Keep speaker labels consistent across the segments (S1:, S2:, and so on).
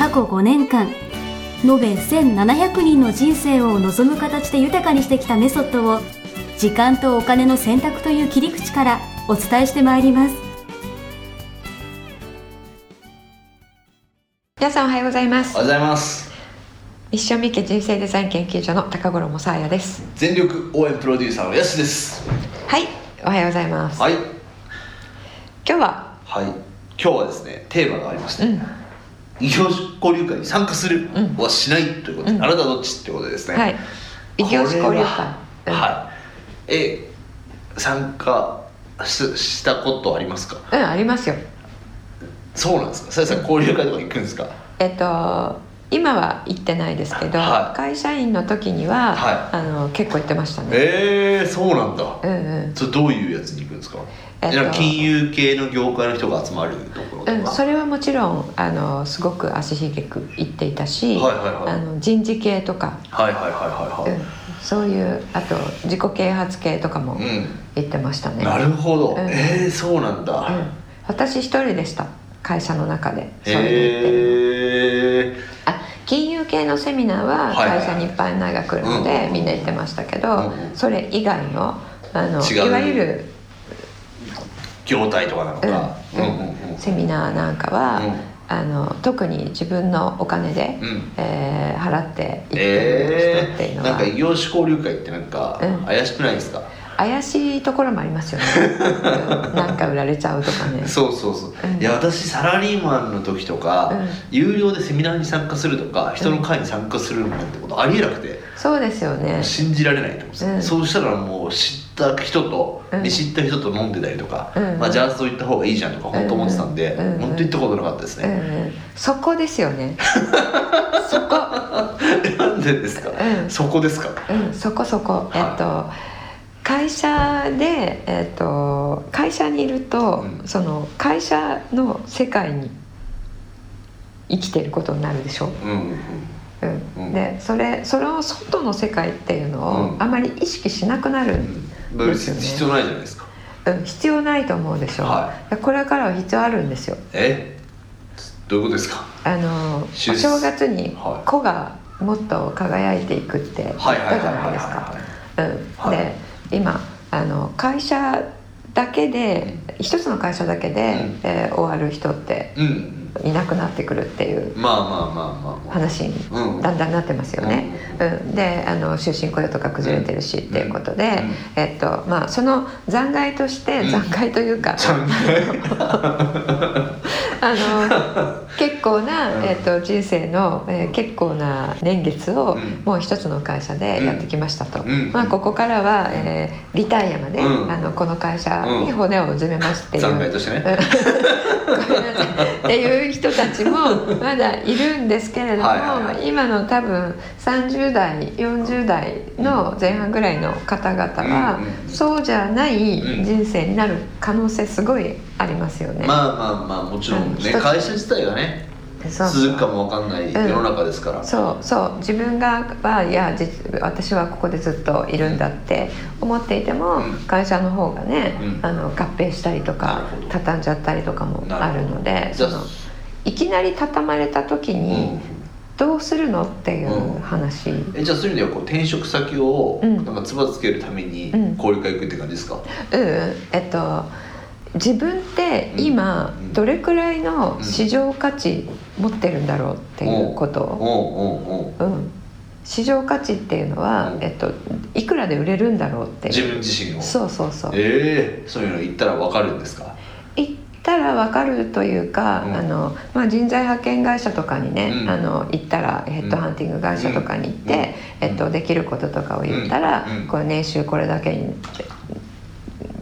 S1: 過去5年間延べ1700人の人生を望む形で豊かにしてきたメソッドを時間とお金の選択という切り口からお伝えしてまいります。
S2: 皆さんおはようございます。
S3: おはようございます。
S2: 一生み家人生デザイン研究所の高頃もさあやです。
S3: 全力応援プロデューサーのやすです。
S2: はいおはようございます、
S3: はい。
S2: 今日は？
S3: はい。今日はですねテーマがありまして、
S2: うん
S3: 異業交流会に参加する
S2: うん。
S3: はしないということで、
S2: うん。
S3: あなたはどっちってことでですね。
S2: はい。異業種交流会。
S3: はい。え参加ししたことありますか？
S2: うんありますよ。
S3: そうなんですか？さやさん交流会とか行くんですか？
S2: えっと今は行ってないですけど、
S3: はい。
S2: 会社員の時には、
S3: はい。
S2: あの結構行ってましたね。
S3: えー、そうなんだ。
S2: うんうん。
S3: それどういうやつに行くんですか、
S2: えっと。
S3: 金融系の業界の人が集まるところとか、
S2: うん、それはもちろんあのすごく足しげく行っていたし、
S3: はいはいはい。
S2: あの人事系とか、
S3: はいはいはいはいはい、
S2: うん、そういうあと自己啓発系とかも
S3: うん。
S2: 行ってましたね、
S3: なるほど、
S2: うん。
S3: えー、そうなんだ、
S2: うん、私一人でした。会社の中で。それで行って。る
S3: へえ
S2: あ金融系のセミナーは会社にいっぱい名が来るので、
S3: うん。
S2: みんな行ってましたけど、
S3: うん。
S2: それ以外のあのいわゆる、
S3: 業態とかなのか。
S2: うん。
S3: うんうんうん。
S2: セミナーなんかは、
S3: うん。
S2: あの特に自分のお金で、
S3: うん。
S2: えー払って行ってる人っていう
S3: えー、
S2: のは、
S3: なんか異業種交流会ってなんか
S2: うん。
S3: 怪しくないですか、
S2: 怪しいところもありますよね。うん。なんか売られちゃうとかね。
S3: そうそうそう、
S2: うん。
S3: いや私サラリーマンの時とか、
S2: うん。
S3: 有料でセミナーに参加するとか人の会に参加するなんてことありえなくて、
S2: そうですよね。
S3: 信じられないと思うんですそうしたらもう知った人と、
S2: うん。
S3: 見知った人と飲んでたりとか、
S2: うん。
S3: まあ、じゃあそういった方がいいじゃんとか本当思ってたんで、
S2: うん。
S3: 本当行ったことなかったですね、
S2: ん、そこですよね。そこ。
S3: なんでですか、
S2: うん。
S3: そこですか？
S2: うん、そこそこ、
S3: はい。
S2: えっと会社で、えっと、会社にいると、
S3: うん。
S2: その会社の世界に生きてることになるでしょ、
S3: うん
S2: でそれその外の世界っていうのを
S3: うん。
S2: あまり意識しなくなる、
S3: 必要ないじゃないですか。
S2: うん必要ないと思うでしょ、
S3: は
S2: これからは必要あるんですよ。
S3: え？どういうことですか？
S2: あの正月に
S3: はい。
S2: 子がもっと輝いていくって言ったじゃないですか。うん、
S3: はい。
S2: で今あの会社だけで一つの会社だけで、
S3: うん。
S2: えー終わる人って
S3: うん
S2: いなくなってくるっていう
S3: まあまあまあまあまあ。
S2: 話に
S3: うん
S2: だんだんなってますよね。うん、であの終身雇用とか崩れてるしっていうことで、
S3: うん。
S2: えっとまあ、その残骸として、
S3: うん。
S2: 残骸というか
S3: 残
S2: あの結構な、
S3: うん。
S2: えっと人生の、えー結構な年月を、
S3: うん。
S2: もう一つの会社でやってきましたと、
S3: うん。
S2: まあ、ここからは、えーリタイアまで、
S3: うん。
S2: あのこの会社に骨をうずめますっていう。
S3: 残骸としてね。
S2: んなさいっていう人たちも まだいるんですけれども、
S3: はい
S2: 今の多分30代40代の前半ぐらいの方々は、そうじゃない
S3: うん
S2: 人生になる可能性すごいありますよね。
S3: まあまあまあもちろんね会社自体がね
S2: そう
S3: 続くかもわかんない世の中ですから、
S2: そうそう。自分がはいや実私はここでずっといるんだって思っていても、
S3: うん。
S2: 会社の方がね、
S3: うん。
S2: あの合併したりと
S3: な
S2: か畳んじゃったりとかもあるのでそのいきなり畳まれた時に、
S3: うん。
S2: どうするのっていう話、
S3: えじゃあそういう意味ではこう転職先を
S2: うん。
S3: なんかつばつけるために
S2: うん。
S3: 交流会行くって感じですか、
S2: うん。えっと自分って今
S3: うん。
S2: どれくらいの市場価値持ってるんだろうっていうこと。を、
S3: おう
S2: ん、市場価値っていうのは、
S3: うん。
S2: えっと、いくらで売れるんだろうって。
S3: 自分自身を。
S2: そうそうそう。
S3: ええそういうの言ったらわかるんですか？
S2: 行ったら分かるというか、
S3: うん。
S2: あのまあ、人材派遣会社とかにね、
S3: うん。
S2: あの行ったらヘッドハンティング会社とかに行って、
S3: うん。
S2: えっと、できることとかを言ったら、これ年収これだけに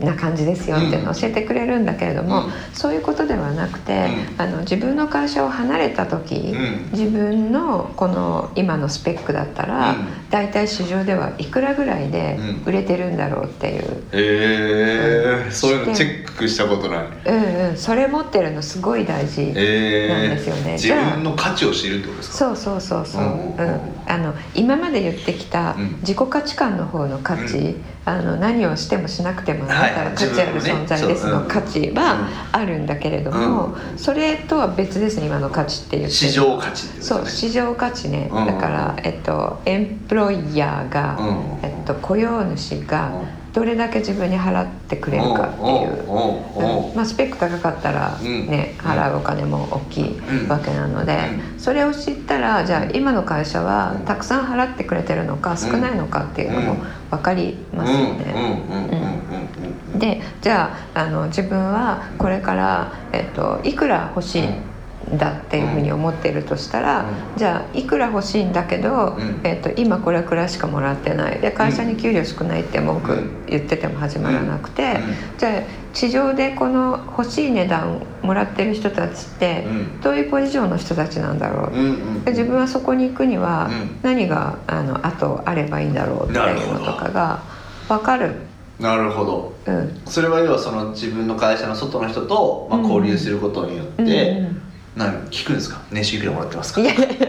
S2: な感じですよっていうのを教えてくれるんだけれども、
S3: うん。
S2: そういうことではなくて、
S3: う
S2: あの自分の会社を離れた時、
S3: うん。
S2: 自分のこの今のスペックだったら、
S3: うん。
S2: 大体市場ではいくらぐらいで
S3: うん。
S2: 売れてるんだろうっていう、
S3: えー、
S2: うん。
S3: そういうのチェックしたことない。
S2: うんうん、それ持ってるのすごい大事。
S3: えー、
S2: なんですよね。
S3: 自
S2: じゃあ
S3: 分の価値を知るってことですか？
S2: そうそうそうそう、
S3: うん。
S2: うんあの今まで言ってきた
S3: うん。
S2: 自己価値観の方の価値、
S3: う
S2: あの何をしてもしなくてもあ
S3: はい。
S2: なたは価値ある存在ですの価値はあるんだけれども、
S3: うん。
S2: それとは別ですね今の価値って言ってる
S3: 市場価値ってこと
S2: そう市場価値ね、
S3: うん。
S2: だから、えっと、エンプロイヤーが、
S3: うん。
S2: えっと、雇用主がどれだけ自分に払ってくれるかっていう。
S3: おう
S2: ん。まあ、スペック高かったら、
S3: うん。
S2: ね払うお金も大きい
S3: うん。
S2: わけなので、それを知ったらじゃあ今の会社はたくさん払ってくれてるのか少ないのかっていうのも分かりますよ
S3: うん。うん。うん。うん。
S2: ね。
S3: うん。うん。
S2: でじゃああの自分はこれから、えっと、いくら欲しいんだっていうふうに思ってるとしたら、
S3: うん。
S2: じゃあいくら欲しいんだけど、
S3: うん。
S2: えっと、今これくらいしかもらってない。で会社に給料少ないって文句
S3: うん。
S2: 言ってても始まらなくて、
S3: うん。
S2: じゃあ地上でこの欲しい値段もらってる人たちって
S3: うん。
S2: どういうポジションの人たちなんだろう、
S3: うんうん
S2: で自分はそこに行くには
S3: うん。
S2: 何があのあとあればいいんだろうっていうのとかが分かる。
S3: なるほど。
S2: うん。
S3: それは要はその自分の会社の外の人と、まあ、
S2: うん。
S3: 交流することによって、
S2: うんうん
S3: 何聞くんですか？年収いくらもらってますか？
S2: いやいや。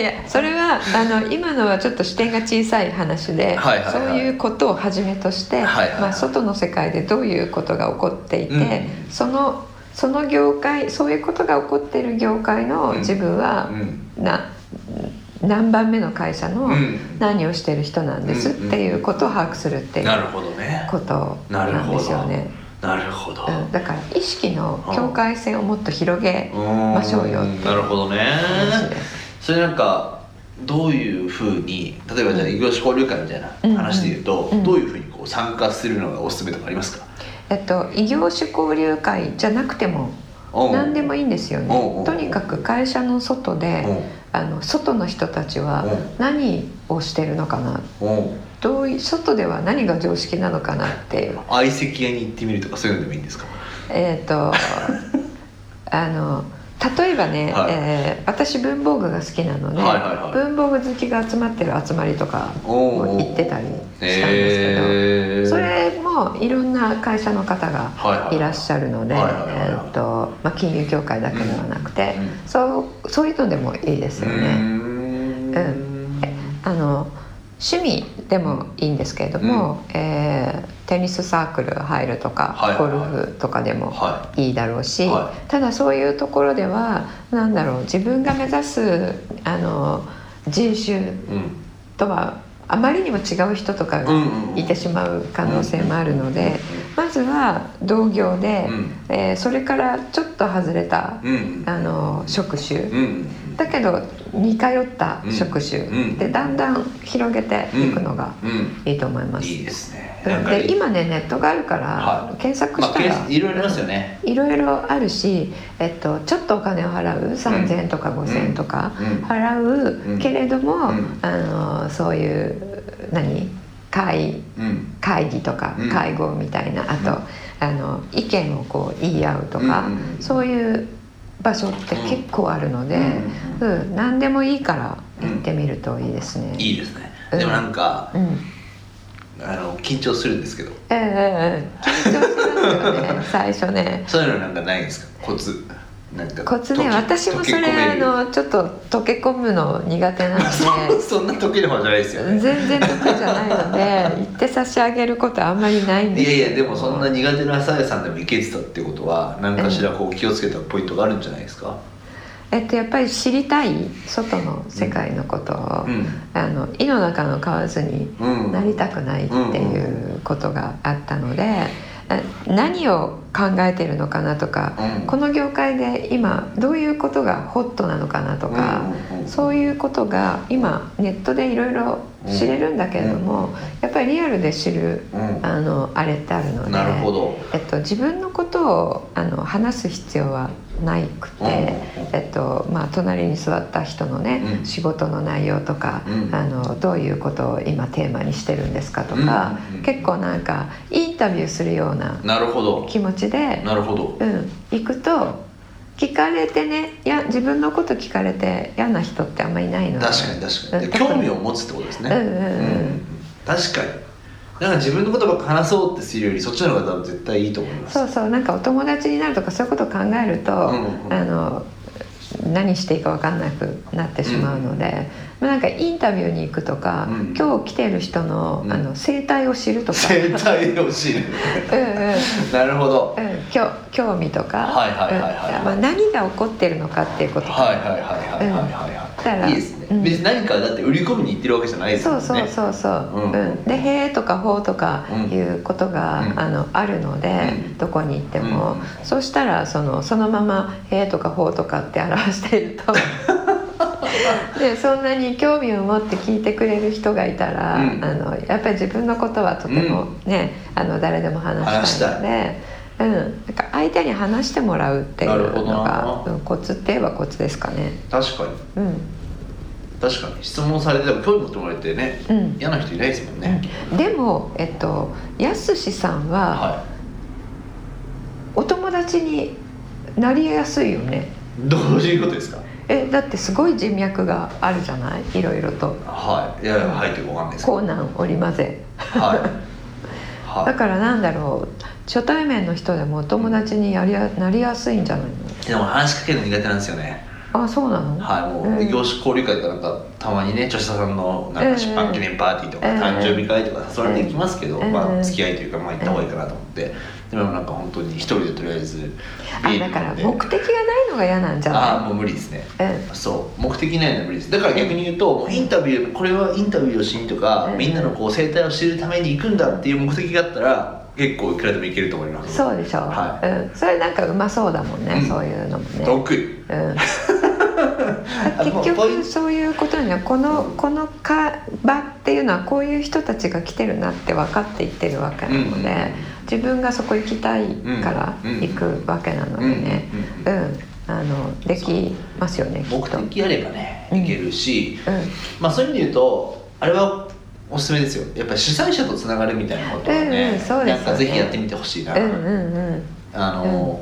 S2: いやそれはあの今のはちょっと視点が小さい話で、
S3: はいはいはい。
S2: そういうことをはじめとして、
S3: はいはい。はい
S2: まあ、外の世界でどういうことが起こっていて、
S3: うん。
S2: そのその業界そういうことが起こっている業界の
S3: うん。
S2: 自分は
S3: うん。
S2: な何番目の会社の
S3: うん。
S2: 何をしてる人なんですっていうことを把握するっていう
S3: なるほどね。
S2: ことなんですよね。
S3: なるほど、
S2: うん、だから意識の境界線をもっと広げましょうよって
S3: なるほどね。それなんかどういうふうに例えばじゃあ異業種交流会みたいな話で言うと、どういうふうにこう参加するのがおすすめとかありますか？
S2: えっと、異業種交流会じゃなくても何でもいいんですよね。とにかく会社の外であの外の人たちは何をしてるのかなどう外では何が常識なのかなって。いう
S3: 相席屋に行ってみるとかそういうのでもいいんですか？
S2: えっ、と あの例えばね、
S3: はい。
S2: えー私文房具が好きなので、文房具好きが集まってる集まりとかも行ってたりしたんですけど、
S3: へー。
S2: それもいろんな会社の方がいらっしゃるので、金融協会だけではなくて、
S3: うん。うん。
S2: そうそういうのでもいいですよ
S3: うー
S2: ね。
S3: ん。
S2: えあの趣味でもいいんですけれども、えーテニスサークル入るとか、
S3: はいはいはい。
S2: ゴルフとかでも
S3: はい
S2: いだろうし、
S3: は
S2: ただそういうところではなんだろう自分が目指すあの人種
S3: うん。
S2: とはあまりにも違う人とかが
S3: うんうんうん。
S2: いてしまう可能性もあるので、まずは同業で、
S3: うん。
S2: えーそれからちょっと外れた、
S3: うん。
S2: あの職種、
S3: うん。
S2: だけど似通った職種、
S3: うん。
S2: でだんだん広げていくのが
S3: うん。
S2: いいと思います。
S3: いいですね。
S2: で今ねネットがあるから、
S3: はい。
S2: 検索
S3: まあ
S2: したら、
S3: けいろいろありますよね。
S2: いろいろあるし、えっと、ちょっとお金を払う3,000円とか5,000円とか
S3: うん。
S2: 払う、
S3: うん。
S2: けれども、
S3: うん。
S2: あのそういう何？会
S3: うん。
S2: 会議とか
S3: うん。
S2: 会合みたいな、あとあの意見をこう言い合うとか、
S3: うんうん
S2: そういう場所って結構あるので、
S3: う
S2: うん何でもいいから行ってみるといいですね。
S3: いいですね。
S2: うん。
S3: でもなんか
S2: うん。
S3: あの緊張するんですけど。
S2: ええええ緊張しますよね最初ね。
S3: そういうのなんかないんですか？コツなんか
S2: コツね
S3: 溶け
S2: 私もそれあのちょっと溶け込むの苦手なので。
S3: そんな得意な方じゃないですよね。
S2: 全然得意じゃないので 言って差し上げることはあんまりないんです。
S3: いやいやでもそんな苦手なさやさんでもいけてたってことは何かしらこう気をつけたポイントがあるんじゃないですか？
S2: えっとやっぱり知りたい外の世界のことを、
S3: うん。
S2: あの井の中の蛙に
S3: うん。
S2: なりたくないっていうことがあったので、あ何を考えてるのかなとか、
S3: うん。
S2: この業界で今どういうことがホットなのかなとか、
S3: うんうんうん
S2: そういうことが今ネットでいろいろ知れるんだけれども、やっぱりリアルで知る、
S3: うん。
S2: あのあれってあるのでえっと、自分のことをあの話す必要はないくて、
S3: うん。
S2: えっとまあ、隣に座った人のね、
S3: うん。
S2: 仕事の内容とか、
S3: うん。
S2: あのどういうことを今テーマにしてるんですかとか、結構なんかインタビューするような
S3: なるほど。
S2: 気持ちで、
S3: なるほど。
S2: うん、行くと聞かれてねいや自分のこと聞かれて嫌な人ってあんまりいないので。
S3: 確かに確かに。興味を持つってことですね。
S2: うんうん。うん。
S3: 確かになんか自分のことばっか話そうってするよりそっちの方が多分絶対いいと思います。
S2: そうそう。なんかお友達になるとかそういうことを考えると、
S3: うんうん。
S2: あの何していいか分かんなくなってしまうので、まあ、なんかインタビューに行くとか、
S3: うん
S2: 今日来てる人の,、
S3: うん。
S2: あの生態を知るとか。
S3: 生態を知る。
S2: うんうん。
S3: なるほど。
S2: うん、興興味とか、
S3: はいはいはいはい
S2: うん。まあ、何が起こってるのかっていうこととか。
S3: はいはいはいはいはいはい
S2: だから。
S3: はいいいですね、
S2: うん。
S3: 別に何かだって売り込みに行ってるわけじゃないですもね。
S2: そうんそうそうそう、
S3: うん。
S2: うん。で「へえ」とか「ほう」とかいうことが、
S3: うん。
S2: あのあるので、
S3: うん。
S2: どこに行っても、
S3: うん。
S2: そうしたらそのそのまま「へえ」とか「ほう」とかって表していると。でそんなに興味を持って聞いてくれる人がいたら、
S3: うん。
S2: あのやっぱり自分のことはとてもね、あの誰でも話したいので。うん、なんか相手に話してもらうっていうのが
S3: な、
S2: うんコツって言えばコツですかね。
S3: 確かに。
S2: うん
S3: 確かに。質問されても興味持ってもらえてね、
S2: うん。
S3: 嫌な人いないですもんね、
S2: でも、えっと、やすしさんは
S3: は
S2: お友達になりやすいよね。
S3: いどういうことですか？
S2: えだってすごい人脈があるじゃない？いろいろと。
S3: はい。いやいやはいってわかんないです。
S2: コーナン織り交ぜ
S3: はい。はい。
S2: だからなんだろう。初対面の人でもお友達にやりやなりやすいんじゃない
S3: でも話しかけるの苦手なんですよね。
S2: のあそうなの？
S3: はいも
S2: う
S3: 業種交流会とかなんかたまにね著者さんのなんか出版記念パーティーとか
S2: うん
S3: 誕生日会とか誘われて行きますけど
S2: うん
S3: まあ付き合いというかまあ行った方がいいかなと思って。でもなんか本当に一人でとりあえず
S2: あだから
S3: ビール飲んで。
S2: 目的がないのが嫌なんじゃない？
S3: ああもう無理ですね。
S2: うん
S3: そう目的ないのは無理です。だから逆に言うとインタビューこれはインタビューをしにとか
S2: うん
S3: みんなのこう生態を知るために行くんだっていう目的があったら結構いくらでもいけると思います。
S2: そうでしょ、
S3: は
S2: うん、それなんかうまそうだもんね、
S3: うん。
S2: そういうのもね。
S3: 得意。
S2: うん。
S3: あ
S2: 結局そういうことにはこのこのか場っていうのはこういう人たちが来てるなって分かっていってるわけなので、
S3: うん。
S2: 自分がそこ行きたいから
S3: うん。
S2: 行くわけなのでね。
S3: う
S2: うん。ん、あのできますよね
S3: 目
S2: と。
S3: 的あればね
S2: うん。
S3: いけるし、
S2: うん。
S3: まあそういう意味で言うとあれはおすすめですよ。やっぱり主催者とつながるみたいなことはね,、
S2: うんうん
S3: ぜひやってみてほしいな、
S2: うんうんうん。
S3: あの、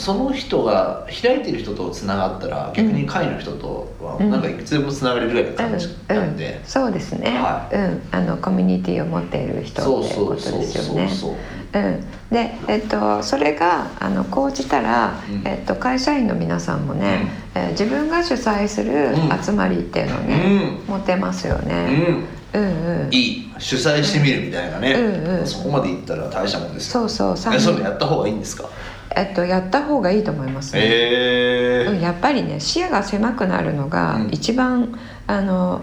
S3: その人が開いてる人とつながったら逆に会の人とは
S2: うん。
S3: なんかいくつでもつながれるぐらいの感じなんで、
S2: うん、そうですね、
S3: は
S2: うん、あのコミュニティを持っている人ってことですよね。
S3: そう
S2: ん、で、えっと、それがあの講じたら、
S3: うん。
S2: えっと、会社員の皆さんもね、えー自分が主催する
S3: うん。
S2: 集まりっていうのをね、持てますよね。
S3: うん。
S2: うん、うん、
S3: いい。主催してみるみたいなね、
S2: うんうん。
S3: そこまでいったら大したもんですよ。
S2: そうそう。
S3: えそういうやった方がいいんですか？
S2: えっと、やった方がいいと思いますね。
S3: へ
S2: うんやっぱりね視野が狭くなるのが
S3: うん。
S2: 一番、あの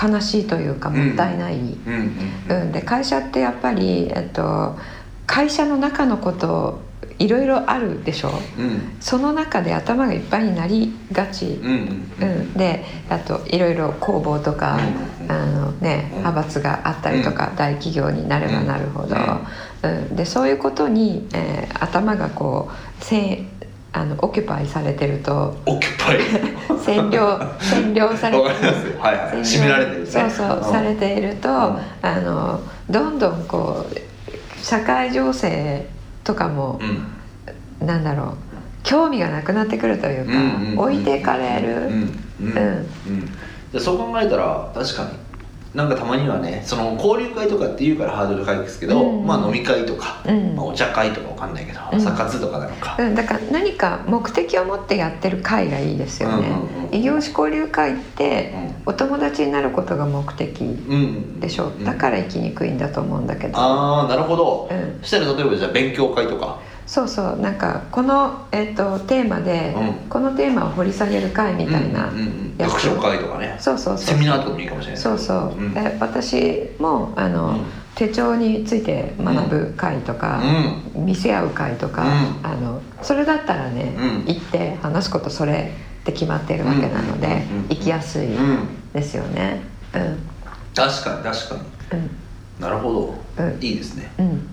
S2: 悲しいというかもったいない。
S3: うんうん。
S2: うん、で会社ってやっぱり、えっと、会社の中のこといろいろあるでしょ
S3: う。ん。
S2: その中で頭がいっぱいになりがち、
S3: うんうん
S2: うん。であといろいろ公募とか、
S3: うん
S2: あのね、
S3: うん。
S2: 派閥があったりとか、大企業になればなるほど、
S3: う
S2: うん。でそういうことに、えー頭がこうせあのオキュパイされてると
S3: オキュパイ。
S2: 占領占領されて
S3: わかりますよ。はいはい。
S2: 占
S3: められてるね。
S2: そうそう、
S3: ん
S2: されていると、
S3: ん。
S2: あのどんどんこう社会情勢とかも
S3: う、ん。
S2: なんだろう興味がなくなってくるというか、置いてかれる、
S3: うんうん
S2: うん。
S3: そう考えたら確かになんかたまにはねその交流会とかっていうからハードル高いですけど、
S2: うん。
S3: まあ飲み会とか、
S2: うん。
S3: まあ、お茶会とかわかんないけど、
S2: うん。
S3: 朝活とかなのか、
S2: うん、だから何か目的を持ってやってる会がいいですよね、
S3: うんうんうん
S2: 異業種交流会って
S3: う
S2: お友達になることが目的でしょ
S3: うん。
S2: だから行きにくいんだと思うんだけど、
S3: ああなるほど、
S2: うん。
S3: そしたら例えばじゃあ勉強会とか
S2: そうそうなんかこの、えっとテーマで、
S3: うん。
S2: このテーマを掘り下げる会みたいな
S3: うんうんうん。会とかね。
S2: そうそうそう。
S3: セミナーとかもいいかもしれない。
S2: そうそう、
S3: うん。
S2: で私もあの、
S3: うん。
S2: 手帳について学ぶ会とか、見せ合う会とか、
S3: うん。
S2: あのそれだったらね、
S3: うん。
S2: 行って話すことそれって決まってるわけなので、行きやすい
S3: うん
S2: ですよね。うん。
S3: 確かに確かに。
S2: うん。
S3: なるほど、
S2: うん。
S3: いいですね。
S2: うん、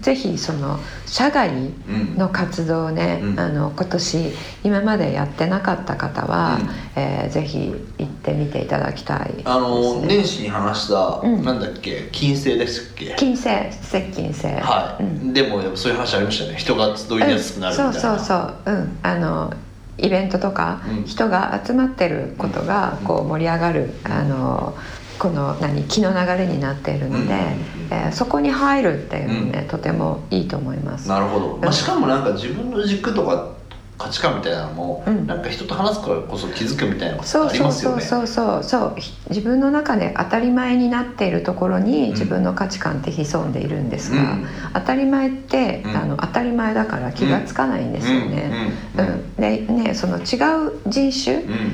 S2: ぜひその社外
S3: うん
S2: の活動をね、
S3: うん。
S2: あの今年今までやってなかった方は、
S3: うん。
S2: えーぜひ行ってみていただきたいね、
S3: あの年始に話した、
S2: うん。
S3: なんだっけ金星ですっけ？
S2: 金星接近星。
S3: はい、
S2: うん。
S3: でもそういう話ありましたよね。人が集いやすくなるみたいな、
S2: そうそうそう。うん。あのイベントとか、
S3: うん。
S2: 人が集まってることが
S3: うん。
S2: こう盛り上がる、あのこの何気の流れになっているので、
S3: うん
S2: えーそこに入るっていうのね、とてもいいと思います。
S3: なるほど、まあ、しかもなんか自分の軸とか価値観みたいなのも、
S2: うん。
S3: なんか人と話すからこそ気づくみたいなことあり
S2: そうそう
S3: ますよね。
S2: そうそうそうそうひ自分の中で当たり前になっているところに
S3: ん。
S2: 自分の価値観って潜んでいるんですが、
S3: うん。
S2: 当たり前って、
S3: うん。
S2: あの当たり前だから気がつかないんですよね。
S3: う
S2: うん。ん。でねその違う人種
S3: うんうん。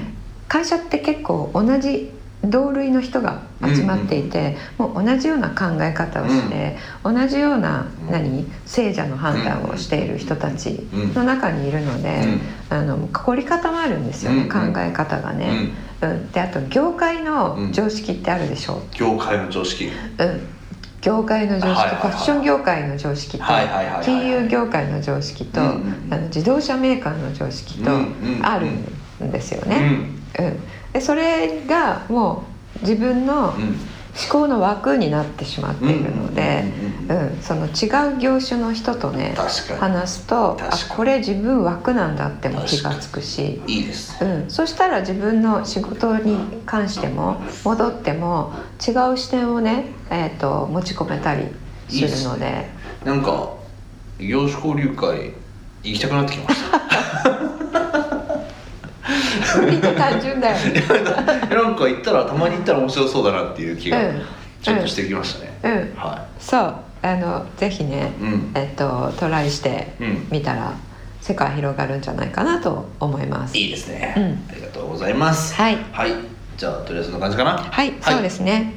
S2: 会社って結構同じ同類の人が集まっていて、もう同じような考え方をして、同じような
S3: うん。
S2: 何？聖者の判断をしている人たちの中にいるので、あの凝り固まるんですよね、
S3: うん
S2: 考え方がね。うん、であと業界の常識ってあるでしょ、
S3: 業界の常識。
S2: うん、業界の常識、
S3: はいはいはい。
S2: ファッション業界の常識と、
S3: はいはいはいはい。
S2: 金融業界の常識と、
S3: うんうん
S2: あの自動車メーカーの常識と
S3: うんうん
S2: あるんですよ
S3: う
S2: ね。
S3: ん。
S2: うんでそれがもう自分の思
S3: うん。
S2: 考の枠になってしまっているので、その違う業種の人とね話すとあこれ自分枠なんだっても気がつくし。
S3: に。いいです。
S2: うん、そしたら自分の仕事に関しても戻っても違う視点をね、えー、と持ち込めたりするので。
S3: なんか異業種交流会行きたくなってきました
S2: 無理で単純だよね。
S3: なんか行ったらたまに行ったら面白そうだなっていう気が
S2: うん。
S3: ちょっとしてきましたね、
S2: うん、
S3: は
S2: そうあのぜひね、
S3: いうん。
S2: えっとトライして
S3: うん。
S2: みたら世界広がるんじゃないかなと思います。
S3: いいですね、
S2: うん。
S3: ありがとうございます。
S2: はい。
S3: はい。じゃあとりあえずそんな感じかな。
S2: はい、そうですね。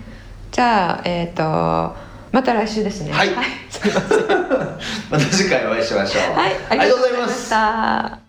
S2: じゃあえっ、とまた来週ですね。
S3: はい。
S2: すみません。
S3: また次回お会いしましょう。
S2: はい、ありがとうございまし
S3: す。
S2: た。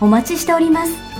S1: お待ちしております。